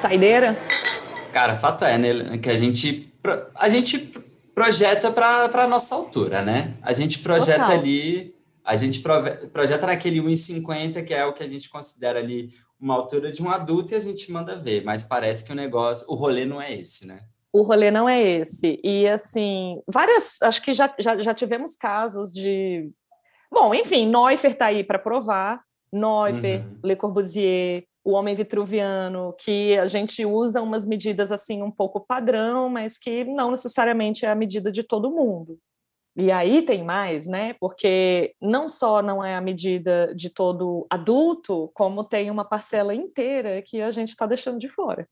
Saideira? Cara, fato é, né, que a gente, a gente projeta para a nossa altura, né? A gente projeta Total. ali, a gente projeta naquele 1,50, que é o que a gente considera ali uma altura de um adulto, e a gente manda ver, mas parece que o negócio, o rolê não é esse, né? O rolê não é esse. E, assim, várias. Acho que já, já, já tivemos casos de. Bom, enfim, Neuffer está aí para provar. Neuffer, uhum. Le Corbusier, o homem vitruviano, que a gente usa umas medidas assim um pouco padrão, mas que não necessariamente é a medida de todo mundo. E aí tem mais, né? Porque não só não é a medida de todo adulto, como tem uma parcela inteira que a gente está deixando de fora.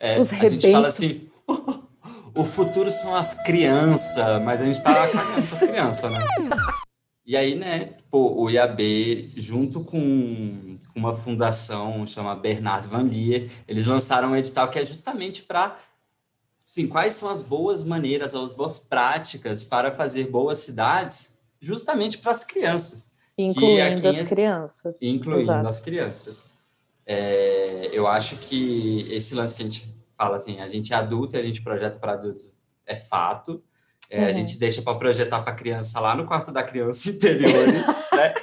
É, Os a gente fala assim, o futuro são as crianças, mas a gente está cagando as crianças, né? E aí, né, pô, o IAB, junto com uma fundação chamada Bernard Van Lier, eles lançaram um edital que é justamente para sim, quais são as boas maneiras, as boas práticas para fazer boas cidades, justamente para as crianças. Incluindo as crianças. Incluindo Exato. as crianças. É, eu acho que esse lance que a gente fala assim, a gente é adulto e a gente projeta para adultos, é fato, é, uhum. A gente deixa para projetar para a criança lá no quarto da criança interiores, né?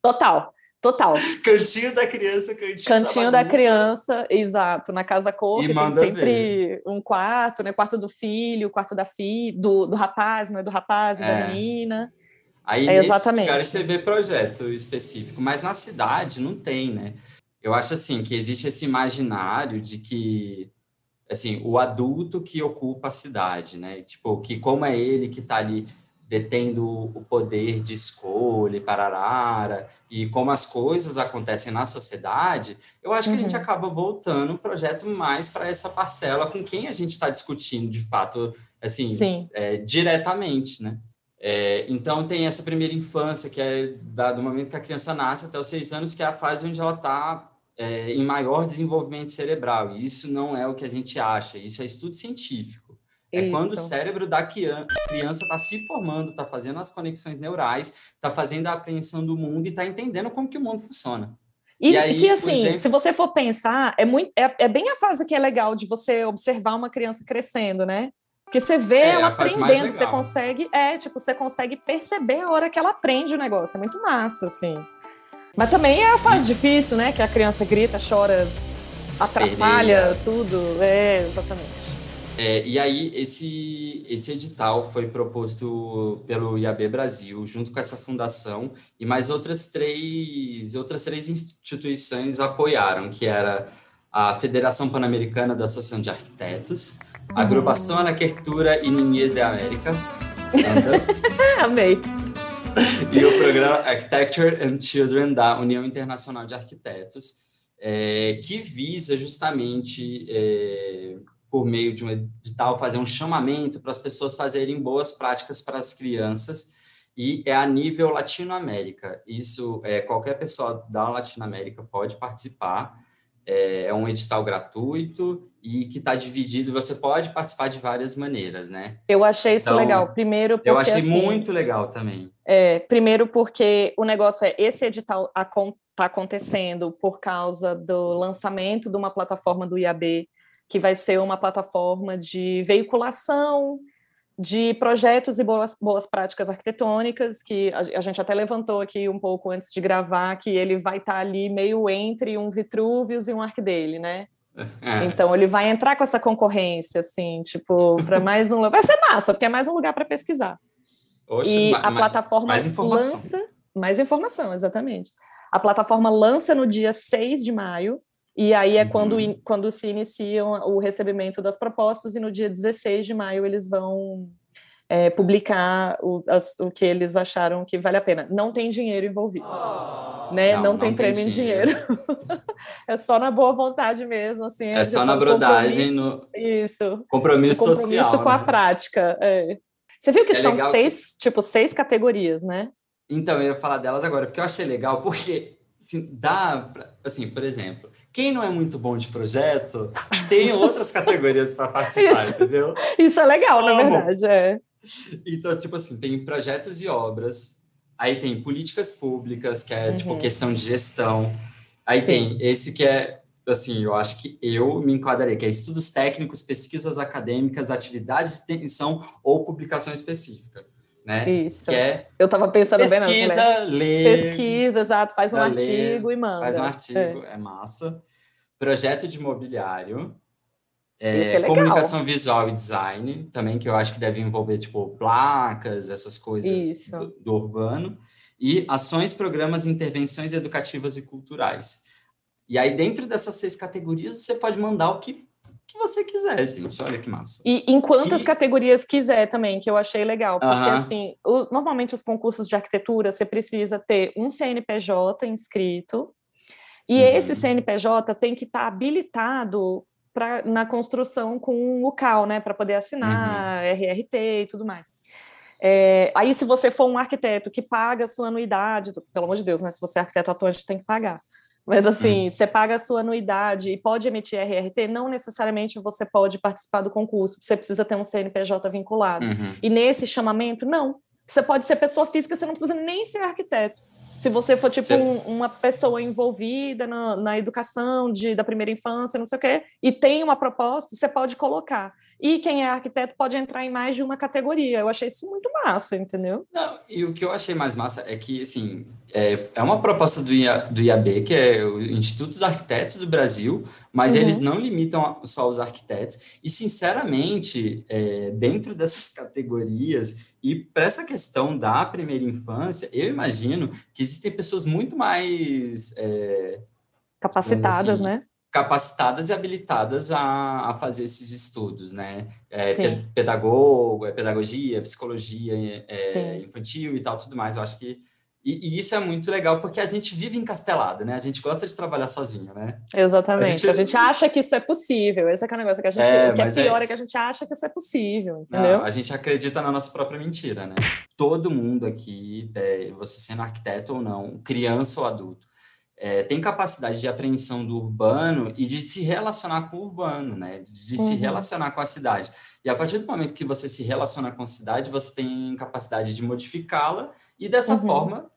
Total. Total. Cantinho da criança, cantinho, cantinho da, da, criança, exato. Na casa cor, tem sempre ver. um quarto, né? Quarto do filho, quarto da filha, do, do rapaz, não é do rapaz, é. da menina. Aí é, nesse exatamente. lugar você vê projeto específico, mas na cidade não tem, né? Eu acho assim que existe esse imaginário de que assim, o adulto que ocupa a cidade, né? Tipo, que como é ele que está ali detendo o poder de escolha e pararara, e como as coisas acontecem na sociedade, eu acho que a gente uhum. acaba voltando o projeto mais para essa parcela com quem a gente está discutindo, de fato, assim, é, diretamente, né? É, então, tem essa primeira infância, que é da, do momento que a criança nasce até os seis anos, que é a fase onde ela está é, em maior desenvolvimento cerebral. E isso não é o que a gente acha, isso é estudo científico. É isso. quando o cérebro da criança está se formando, está fazendo as conexões neurais, está fazendo a apreensão do mundo e está entendendo como que o mundo funciona. E, e aí, que assim, exemplo... se você for pensar, é, muito, é, é bem a fase que é legal de você observar uma criança crescendo, né? Porque você vê é, ela aprendendo, você consegue, é, tipo, você consegue perceber a hora que ela aprende o negócio. É muito massa, assim. Mas também é a fase difícil, né? Que a criança grita, chora, atrapalha tudo. É, exatamente. É, e aí, esse, esse edital foi proposto pelo IAB Brasil, junto com essa fundação, e mais outras três, outras três instituições apoiaram, que era a Federação Pan-Americana da Associação de Arquitetos, a Agrupação. Arquitetura e Niñez de América. Amei. e o programa Architecture and Children da União Internacional de Arquitetos, é, que visa justamente, é, por meio de um edital, fazer um chamamento para as pessoas fazerem boas práticas para as crianças, e é a nível Latinoamérica. Isso, é, qualquer pessoa da Latinoamérica pode participar, é, é um edital gratuito e que está dividido, você pode participar de várias maneiras, né? Eu achei isso então, legal. Primeiro porque, Eu achei assim, muito legal também. É, primeiro porque o negócio é, esse edital está acontecendo por causa do lançamento de uma plataforma do IAB, que vai ser uma plataforma de veiculação de projetos e boas, boas práticas arquitetônicas, que a, a, gente até levantou aqui um pouco antes de gravar, que ele vai estar tá ali meio entre um Vitruvius e um Arcdale, né? É. Então ele vai entrar com essa concorrência, assim, tipo, para mais um. Vai ser massa, porque é mais um lugar para pesquisar. Oxe, e a plataforma mais informação. lança. Mais informação, exatamente. A plataforma lança no dia 6 de maio, e aí é uhum. quando, quando se iniciam o recebimento das propostas, e no dia 16 de maio eles vão é, publicar o, as, o que eles acharam que vale a pena. Não tem dinheiro envolvido, oh, né? Não, não tem não prêmio tem em dinheiro. é só na boa vontade mesmo, assim. É só na brodagem, no isso, compromisso, compromisso social, com né? a prática. É. Você viu que é são seis, que... tipo, seis categorias, né? Então, eu ia falar delas agora, porque eu achei legal, porque assim, dá, pra, assim, por exemplo, quem não é muito bom de projeto, tem outras categorias para participar, isso, entendeu? Isso é legal, Como? na verdade, é. Então, tipo assim, tem projetos e obras, aí tem políticas públicas, que é, tipo, uhum. tipo, questão de gestão, aí Sim. tem esse que é assim, eu acho que eu me enquadraria, que é estudos técnicos, pesquisas acadêmicas, atividades de extensão ou publicação específica. Né? Isso. Que é eu estava pensando pesquisa, bem, né? lê, pesquisa, exato, faz um artigo e manda. Faz um artigo, é, é massa. Projeto de mobiliário, é, é comunicação visual e design, também que eu acho que deve envolver tipo placas, essas coisas do, do, urbano, e ações, programas, intervenções educativas e culturais. E aí dentro dessas seis categorias você pode mandar o que, que você quiser, gente. Olha que massa. E em quantas que... categorias quiser também, que eu achei legal, porque uh -huh. assim, o, normalmente os concursos de arquitetura você precisa ter um CNPJ inscrito. E uhum. esse CNPJ tem que estar tá habilitado pra, na construção com o CAL, né, para poder assinar uhum. RRT e tudo mais. É, aí, se você for um arquiteto que paga a sua anuidade, pelo amor de Deus, né? Se você é arquiteto atuante, tem que pagar. Mas assim, uhum. você paga a sua anuidade e pode emitir RRT, não necessariamente você pode participar do concurso, você precisa ter um CNPJ vinculado. Uhum. E nesse chamamento, não. Você pode ser pessoa física, você não precisa nem ser arquiteto. Se você for, tipo, um, uma pessoa envolvida na, na, educação de, da primeira infância, não sei o quê, e tem uma proposta, você pode colocar. E quem é arquiteto pode entrar em mais de uma categoria. Eu achei isso muito massa, entendeu? Não, e o que eu achei mais massa é que, assim, é, é uma proposta do, IA, do IAB, que é o Instituto dos Arquitetos do Brasil, mas uhum. eles não limitam só os arquitetos. E, sinceramente, é, dentro dessas categorias, e para essa questão da primeira infância, eu imagino que existem pessoas muito mais. É, Capacitadas, assim, né? Capacitadas e habilitadas a, a fazer esses estudos, né? É, pe pedagogo, é, pedagogia, psicologia é, infantil e tal, tudo mais. Eu acho que e, e, isso é muito legal porque a gente vive encastelado, né? A gente gosta de trabalhar sozinho, né? Exatamente. A gente, a gente acha que isso é possível. Esse é, é o negócio que a gente. É, o que é, é pior é... é... que a gente acha que isso é possível, entendeu? Não, a gente acredita na nossa própria mentira, né? Todo mundo aqui, é, você sendo arquiteto ou não, criança ou adulto, é, tem capacidade de apreensão do urbano e de se relacionar com o urbano, né? De uhum. se relacionar com a cidade. E a partir do momento que você se relaciona com a cidade, você tem capacidade de modificá-la e dessa uhum. forma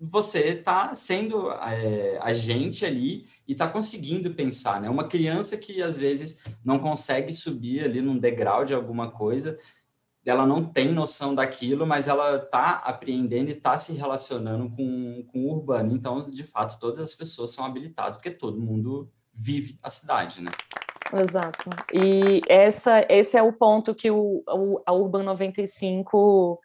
você está sendo é, agente ali e está conseguindo pensar, né? Uma criança que às vezes não consegue subir ali num degrau de alguma coisa, ela não tem noção daquilo, mas ela está apreendendo e está se relacionando com, com o urbano. Então, de fato, todas as pessoas são habilitadas, porque todo mundo vive a cidade, né? Exato. E essa, esse é o ponto que o, a Urban 95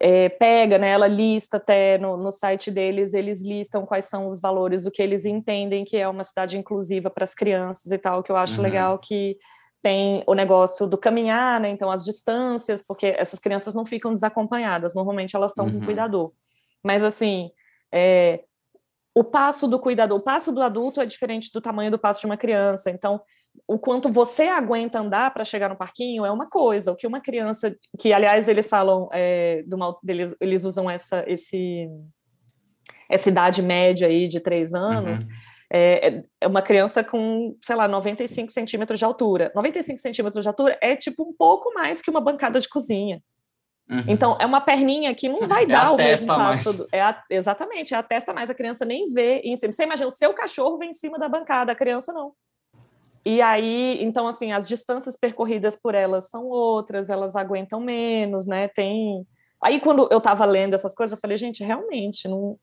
é, pega, né? Ela lista até no, no site deles, eles listam quais são os valores, o que eles entendem que é uma cidade inclusiva para as crianças e tal, que eu acho uhum. legal que tem o negócio do caminhar, né? Então, as distâncias, porque essas crianças não ficam desacompanhadas, normalmente elas estão uhum. com cuidador. Mas, assim, é, o passo do cuidador, o passo do adulto é diferente do tamanho do passo de uma criança. Então, o quanto você aguenta andar para chegar no parquinho é uma coisa. O que uma criança, que aliás eles falam, é, do mal, eles, eles usam essa, esse, essa idade média aí de três anos. Uhum é, é uma criança com, sei lá, 95 centímetros de altura. 95 centímetros de altura é tipo um pouco mais que uma bancada de cozinha. Uhum. Então, é uma perninha que não vai é dar o mesmo passo. É a, exatamente, é a testa mais, a criança nem vê em cima. Você imagina, o seu cachorro vem em cima da bancada, a criança não. E aí, então, assim, as distâncias percorridas por elas são outras, elas aguentam menos, né? Tem. Aí, quando eu estava lendo essas coisas, eu falei, gente, realmente, não,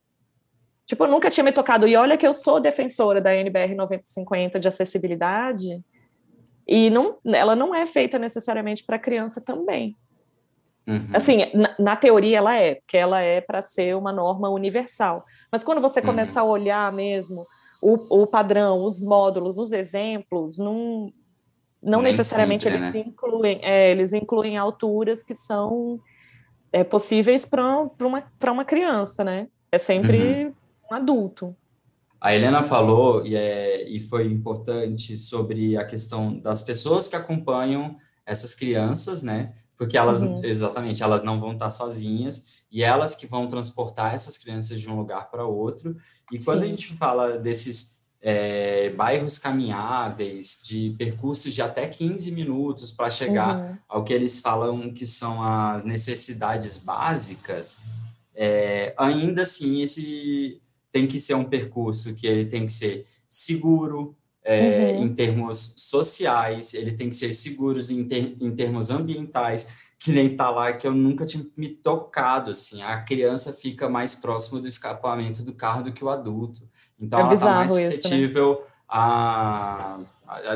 Tipo, eu nunca tinha me tocado. E olha que eu sou defensora da NBR 9050 de acessibilidade, e não, ela não é feita necessariamente para criança também. Uhum. Assim, na, na, teoria ela é, porque ela é para ser uma norma universal. Mas quando você começa uhum. a olhar mesmo o, o, padrão, os módulos, os exemplos, não, não necessariamente sempre, eles, né? incluem, é, eles incluem alturas que são é, possíveis para uma, uma criança, né? É sempre uhum um adulto. A Helena falou, e, é, e foi importante, sobre a questão das pessoas que acompanham essas crianças, né? Porque elas, uhum. exatamente, elas não vão estar sozinhas e elas que vão transportar essas crianças de um lugar para outro. E quando Sim. a gente fala desses é, bairros caminháveis, de percursos de até 15 minutos para chegar uhum. ao que eles falam que são as necessidades básicas, é, ainda assim, esse tem que ser um percurso que ele tem que ser seguro, é, uhum. em termos sociais, ele tem que ser seguro em, ter, em termos ambientais, que nem tá lá, que eu nunca tinha me tocado, assim, a criança fica mais próxima do escapamento do carro do que o adulto. Então, é ela está mais suscetível isso, né? a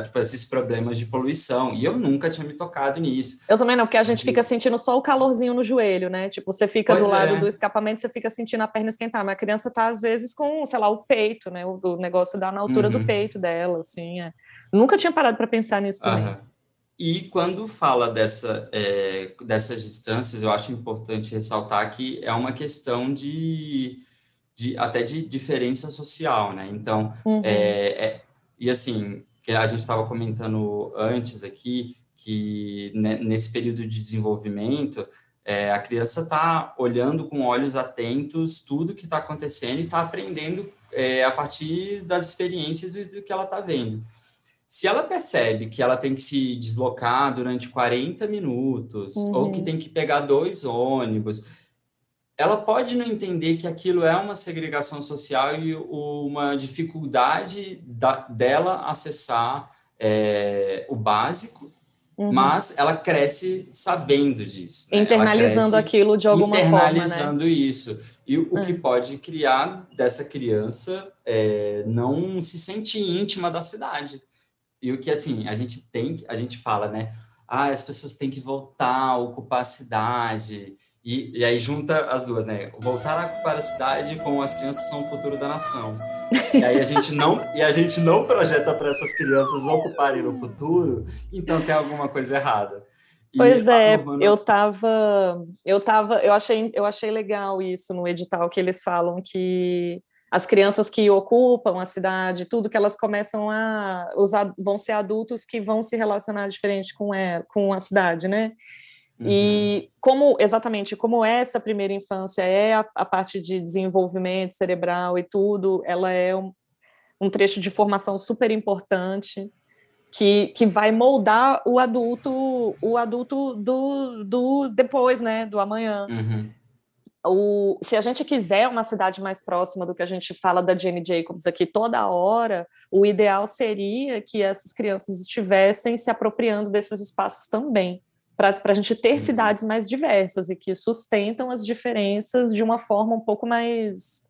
tipo, esses problemas de poluição. E eu nunca tinha me tocado nisso. Eu também não, porque a gente fica sentindo só o calorzinho no joelho, né? Tipo, você fica pois do lado é. do escapamento, você fica sentindo a perna esquentar, mas a criança tá, às vezes, com, sei lá, o peito, né? O, o negócio dá na altura uhum. do peito dela, assim. É. Nunca tinha parado para pensar nisso também. Uhum. E quando fala dessa, é, dessas distâncias, eu acho importante ressaltar que é uma questão de, de até de diferença social, né? Então, uhum. é, é, e assim, que a gente estava comentando antes aqui, que né, nesse período de desenvolvimento, é, a criança está olhando com olhos atentos tudo que está acontecendo e está aprendendo é, a partir das experiências e do que ela está vendo. Se ela percebe que ela tem que se deslocar durante 40 minutos, uhum. ou que tem que pegar dois ônibus, ela pode não entender que aquilo é uma segregação social e uma dificuldade da, dela acessar é, o básico, uhum. mas ela cresce sabendo disso. Né? Internalizando aquilo de alguma internalizando forma. Internalizando né? isso. E o que pode criar dessa criança é, não se sentir íntima da cidade. E o que, assim, a gente tem, a gente fala, né? Ah, as pessoas têm que voltar a ocupar a cidade e, e aí junta as duas, né? Voltar para a cidade com as crianças são o futuro da nação. E aí a gente não, e a gente não projeta para essas crianças ocuparem no futuro, então tem alguma coisa errada. E pois é, eu tava, eu tava, eu achei, eu achei legal isso no edital que eles falam que as crianças que ocupam a cidade, tudo que elas começam a usar, vão ser adultos que vão se relacionar diferente com ela, com a cidade, né? Uhum. E como exatamente como essa primeira infância é a, a, parte de desenvolvimento cerebral e tudo, ela é um, um trecho de formação super importante que, que vai moldar o adulto, o adulto do, do depois, né, do amanhã. Uhum. O, se a gente quiser uma cidade mais próxima do que a gente fala da Jane Jacobs aqui toda hora, o ideal seria que essas crianças estivessem se apropriando desses espaços também para a gente ter uhum. cidades mais diversas e que sustentam as diferenças de uma forma um pouco mais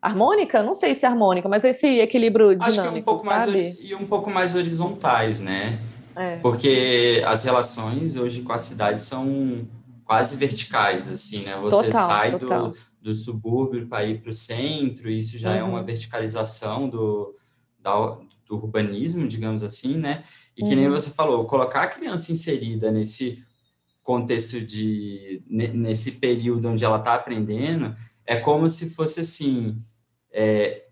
harmônica, não sei se harmônica, mas esse equilíbrio dinâmico, Acho que é um pouco sabe? mais e um pouco mais horizontais, né? É. Porque as relações hoje com a cidade são quase verticais, assim, né? Você total, sai total. Do, do subúrbio para ir para o centro, e isso já uhum. é uma uhum. verticalização do, da, do urbanismo, digamos assim, né? E que nem uhum. você falou, colocar a criança inserida nesse contexto de nesse período onde ela está aprendendo é como se fosse assim é,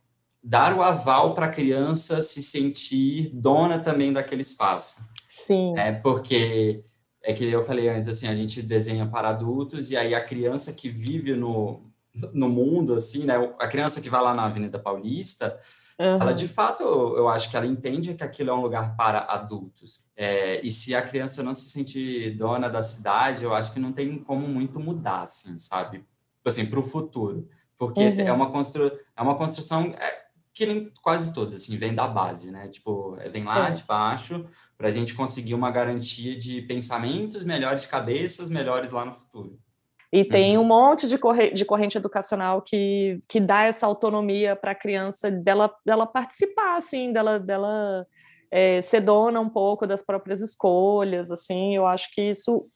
dar o aval para a criança se sentir dona também daquele espaço. Sim. É porque é que eu falei antes assim a gente desenha para adultos e aí a criança que vive no no mundo assim, né? A criança que vai lá na Avenida Paulista Uhum. Ela, de fato, eu acho que ela entende que aquilo é um lugar para adultos. É, e se a criança não se sentir dona da cidade, eu acho que não tem como muito mudar, assim, sabe? Assim, para o futuro. Porque uhum. é, uma constru... é uma construção é, que nem quase todas, assim, vem da base, né? Tipo, vem lá é. de baixo para a gente conseguir uma garantia de pensamentos melhores, cabeças melhores lá no futuro. E tem uhum. um monte de, corre de corrente educacional que, que dá essa autonomia para a criança dela, dela participar, assim, dela, dela é, ser dona um pouco das próprias escolhas, assim, eu acho que isso,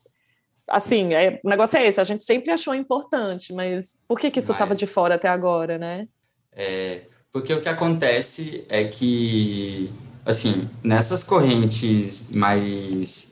assim, é, o negócio é esse, a gente sempre achou importante, mas por que, que isso estava de fora até agora, né? É, porque o que acontece é que, assim, nessas correntes mais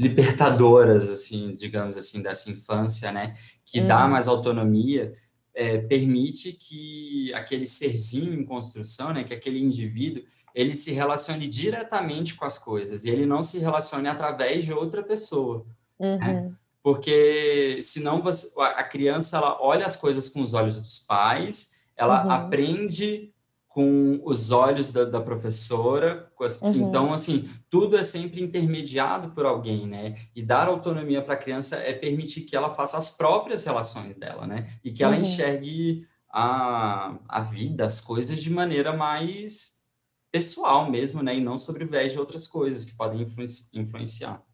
libertadoras, assim, digamos assim, dessa infância, né? Que uhum. dá mais autonomia, é, permite que aquele serzinho em construção, né? Que aquele indivíduo, ele se relacione diretamente com as coisas e ele não se relacione através de outra pessoa, né? uhum. né? Porque senão você, a criança ela olha as coisas com os olhos dos pais, ela uhum. aprende com os olhos da, da professora. Uhum. Então, assim, tudo é sempre intermediado por alguém, né? E dar autonomia para a criança é permitir que ela faça as próprias relações dela, né? E que ela uhum. enxergue a, a vida, as coisas de maneira mais pessoal mesmo, né? E não sobre viés de outras coisas que podem influenciar.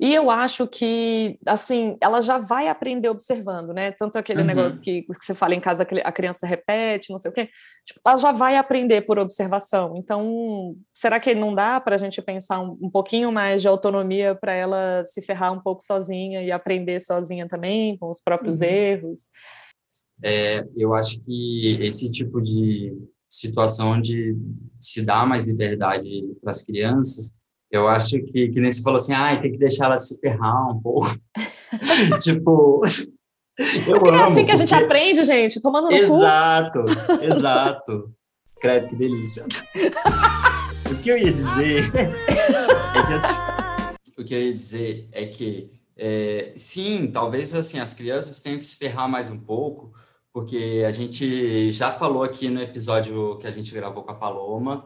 E eu acho que, assim, ela já vai aprender observando, né? Tanto aquele uhum. negócio que, que, você fala em casa, a criança repete, não sei o quê. Tipo, ela já vai aprender por observação. Então, será que não dá para a gente pensar um, um, pouquinho mais de autonomia para ela se ferrar um pouco sozinha e aprender sozinha também, com os próprios uhum. erros? É, eu acho que esse tipo de situação de se dar mais liberdade para as crianças eu acho que, que nem se falou assim, ah, tem que deixar ela se ferrar um pouco. tipo, eu porque é assim que a gente aprende, gente, tomando no exato, cu. Exato, exato. Credo, que delícia. o que eu ia dizer é que assim, o que eu ia dizer é que é, sim, talvez assim as crianças tenham que se ferrar mais um pouco, porque a gente já falou aqui no episódio que a gente gravou com a Paloma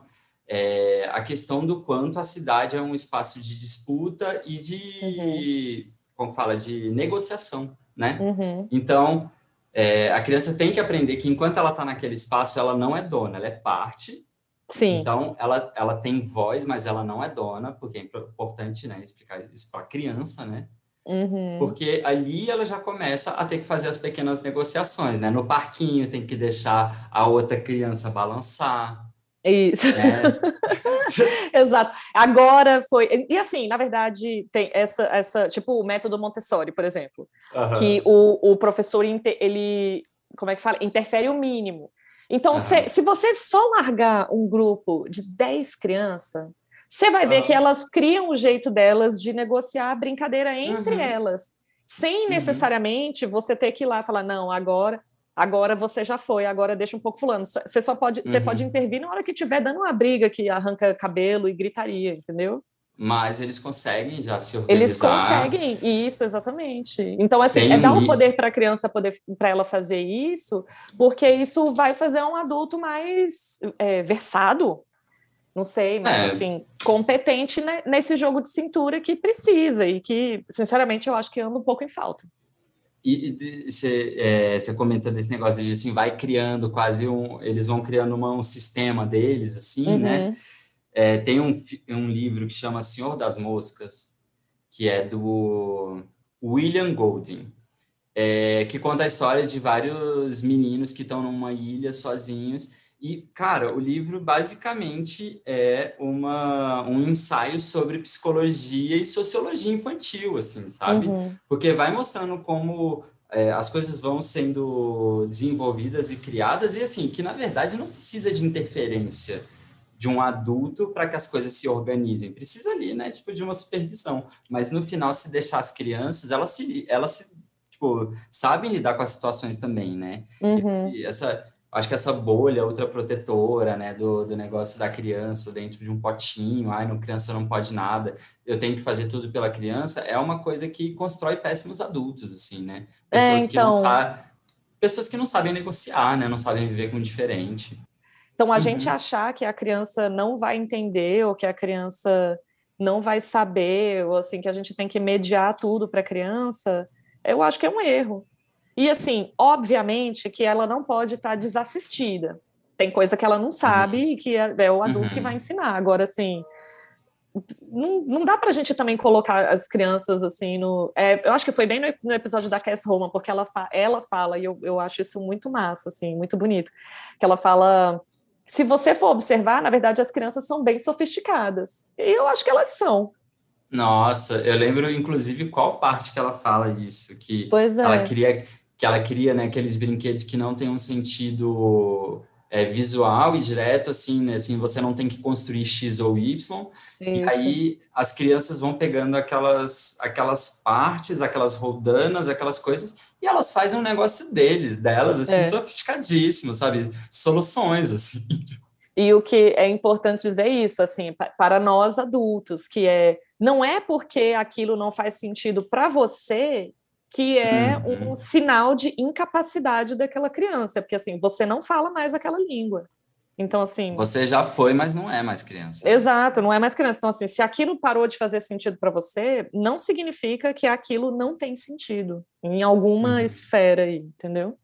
é, a questão do quanto a cidade é um espaço de disputa e de, uhum. como fala, de negociação, né? Uhum. Então, é, a criança tem que aprender que enquanto ela está naquele espaço, ela não é dona, ela é parte. Sim. Então, ela, ela tem voz, mas ela não é dona, porque é importante né, explicar isso para a criança, né? Uhum. Porque ali ela já começa a ter que fazer as pequenas negociações, né? No parquinho tem que deixar a outra criança balançar, isso. É. Exato. Agora foi. E assim, na verdade, tem essa, essa tipo, o método Montessori, por exemplo, uhum. que o, o professor ele, como é que fala? Interfere o mínimo. Então, uhum. se, se você só largar um grupo de 10 crianças, você vai ver que elas criam o jeito delas de negociar a brincadeira entre uhum. elas, sem uhum. necessariamente você ter que ir lá falar, não, agora Agora você já foi, agora deixa um pouco fulano. Você só pode, uhum. você pode intervir na hora que tiver dando uma briga que arranca cabelo e gritaria, entendeu? Mas eles conseguem já se organizar. Eles conseguem, isso, exatamente. Então, assim, Tem é dar um poder para a criança poder para ela fazer isso, porque isso vai fazer um adulto mais é, versado, não sei, mas é. assim, competente nesse jogo de cintura que precisa e que, sinceramente, eu acho que anda um pouco em falta. E você é, comenta desse negócio de assim, vai criando quase um. Eles vão criando uma, um sistema deles, assim, né? uhum. né? É, tem um, um livro que chama Senhor das Moscas, que é do William Golding, é, que conta a história de vários meninos que estão numa ilha sozinhos e, cara, o livro basicamente é uma, um ensaio sobre psicologia e sociologia infantil, assim, sabe? Uhum. Porque vai mostrando como é, as coisas vão sendo desenvolvidas e criadas, e assim, que na verdade não precisa de interferência de um adulto para que as coisas se organizem. Precisa ali, né, tipo, de uma supervisão. Mas no final, se deixar as crianças, elas se, elas se, tipo, sabem lidar com as situações também, né? Uhum. Essa acho que essa bolha ultra protetora, né, do, do negócio da criança dentro de um potinho, ai, não, criança não pode nada, eu tenho que fazer tudo pela criança, é uma coisa que constrói péssimos adultos, assim, né? É, pessoas, é, então... que, não então sa pessoas que não sabem negociar, né, não sabem viver com o diferente. Então, a uhum. gente achar que a criança não vai entender ou que a criança não vai saber, ou assim, que a gente tem que mediar tudo para a criança, eu acho que é um erro. E assim, obviamente que ela não pode estar desassistida. Tem coisa que ela não sabe uhum. e que é, é, o adulto uhum. que vai ensinar. Agora, assim, não, não dá para a gente também colocar as crianças assim no. É, eu acho que foi bem no, no, episódio da Cass Roma, porque ela, fa, ela fala, e eu, eu acho isso muito massa, assim, muito bonito, que ela fala. Se você for observar, na verdade, as crianças são bem sofisticadas. E eu acho que elas são. Nossa, eu lembro, inclusive, qual parte que ela fala isso, que é. ela queria que ela cria né, aqueles brinquedos que não têm um sentido é, visual e direto, assim, né, assim, você não tem que construir X ou Y, Isso. e aí as crianças vão pegando aquelas, aquelas partes, aquelas rodanas, aquelas coisas, e elas fazem um negócio dele, delas, assim, é. sofisticadíssimo, sabe? Soluções, assim. E o que é importante dizer é isso, assim, para nós adultos, que é não é porque aquilo não faz sentido para você que é uhum. um sinal de incapacidade daquela criança, porque assim, você não fala mais aquela língua. Então, assim. Você já foi, mas não é mais criança. Exato, não é mais criança. Então, assim, se aquilo parou de fazer sentido para você, não significa que aquilo não tem sentido em alguma uhum. esfera aí, entendeu?